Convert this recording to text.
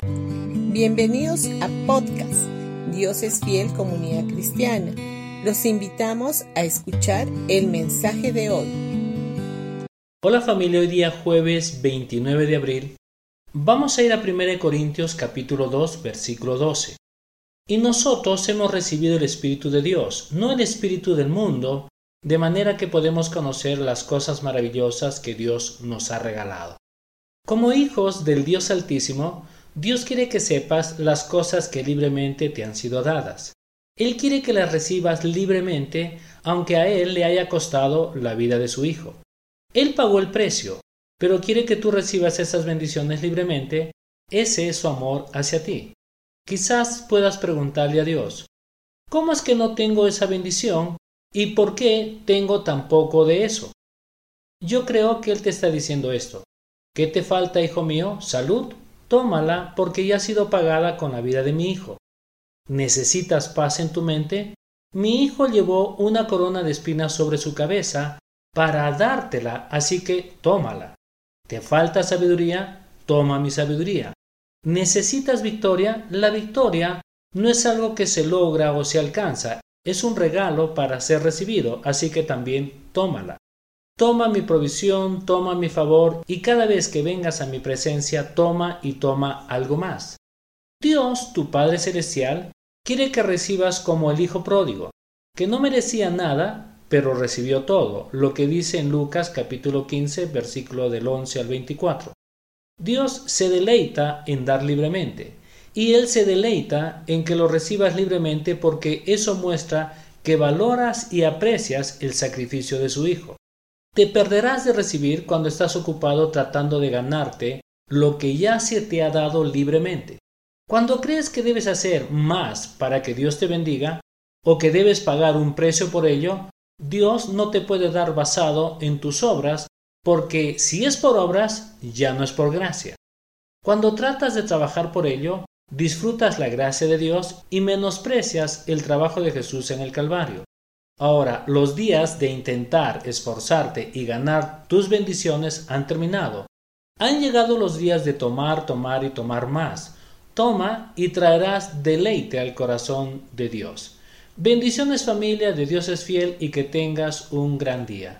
Bienvenidos a podcast Dios es fiel comunidad cristiana. Los invitamos a escuchar el mensaje de hoy. Hola familia, hoy día jueves 29 de abril vamos a ir a 1 Corintios capítulo 2 versículo 12. Y nosotros hemos recibido el Espíritu de Dios, no el Espíritu del mundo, de manera que podemos conocer las cosas maravillosas que Dios nos ha regalado. Como hijos del Dios Altísimo, Dios quiere que sepas las cosas que libremente te han sido dadas. Él quiere que las recibas libremente, aunque a Él le haya costado la vida de su Hijo. Él pagó el precio, pero quiere que tú recibas esas bendiciones libremente. Ese es su amor hacia ti. Quizás puedas preguntarle a Dios, ¿cómo es que no tengo esa bendición y por qué tengo tan poco de eso? Yo creo que Él te está diciendo esto. ¿Qué te falta, hijo mío? ¿Salud? Tómala porque ya ha sido pagada con la vida de mi hijo. ¿Necesitas paz en tu mente? Mi hijo llevó una corona de espinas sobre su cabeza para dártela, así que tómala. ¿Te falta sabiduría? Toma mi sabiduría. ¿Necesitas victoria? La victoria no es algo que se logra o se alcanza, es un regalo para ser recibido, así que también tómala. Toma mi provisión, toma mi favor, y cada vez que vengas a mi presencia, toma y toma algo más. Dios, tu Padre Celestial, quiere que recibas como el Hijo pródigo, que no merecía nada, pero recibió todo, lo que dice en Lucas capítulo 15, versículo del 11 al 24. Dios se deleita en dar libremente, y Él se deleita en que lo recibas libremente porque eso muestra que valoras y aprecias el sacrificio de su Hijo. Te perderás de recibir cuando estás ocupado tratando de ganarte lo que ya se te ha dado libremente. Cuando crees que debes hacer más para que Dios te bendiga, o que debes pagar un precio por ello, Dios no te puede dar basado en tus obras porque si es por obras, ya no es por gracia. Cuando tratas de trabajar por ello, disfrutas la gracia de Dios y menosprecias el trabajo de Jesús en el Calvario. Ahora, los días de intentar esforzarte y ganar tus bendiciones han terminado. Han llegado los días de tomar, tomar y tomar más. Toma y traerás deleite al corazón de Dios. Bendiciones familia, de Dios es fiel y que tengas un gran día.